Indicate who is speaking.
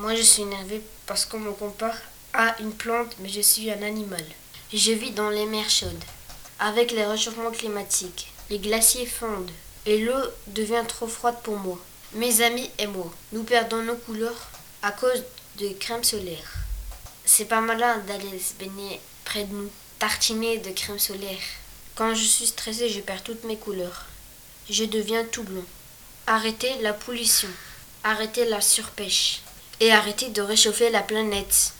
Speaker 1: Moi, je suis énervé parce qu'on me compare à une plante, mais je suis un animal. Je vis dans les mers chaudes. Avec les réchauffements climatiques, les glaciers fondent et l'eau devient trop froide pour moi. Mes amis et moi, nous perdons nos couleurs à cause de crème solaire. C'est pas malin d'aller se baigner près de nous, tartiner de crème solaire. Quand je suis stressé, je perds toutes mes couleurs. Je deviens tout blond. Arrêtez la pollution, arrêtez la surpêche et arrêtez de réchauffer la planète.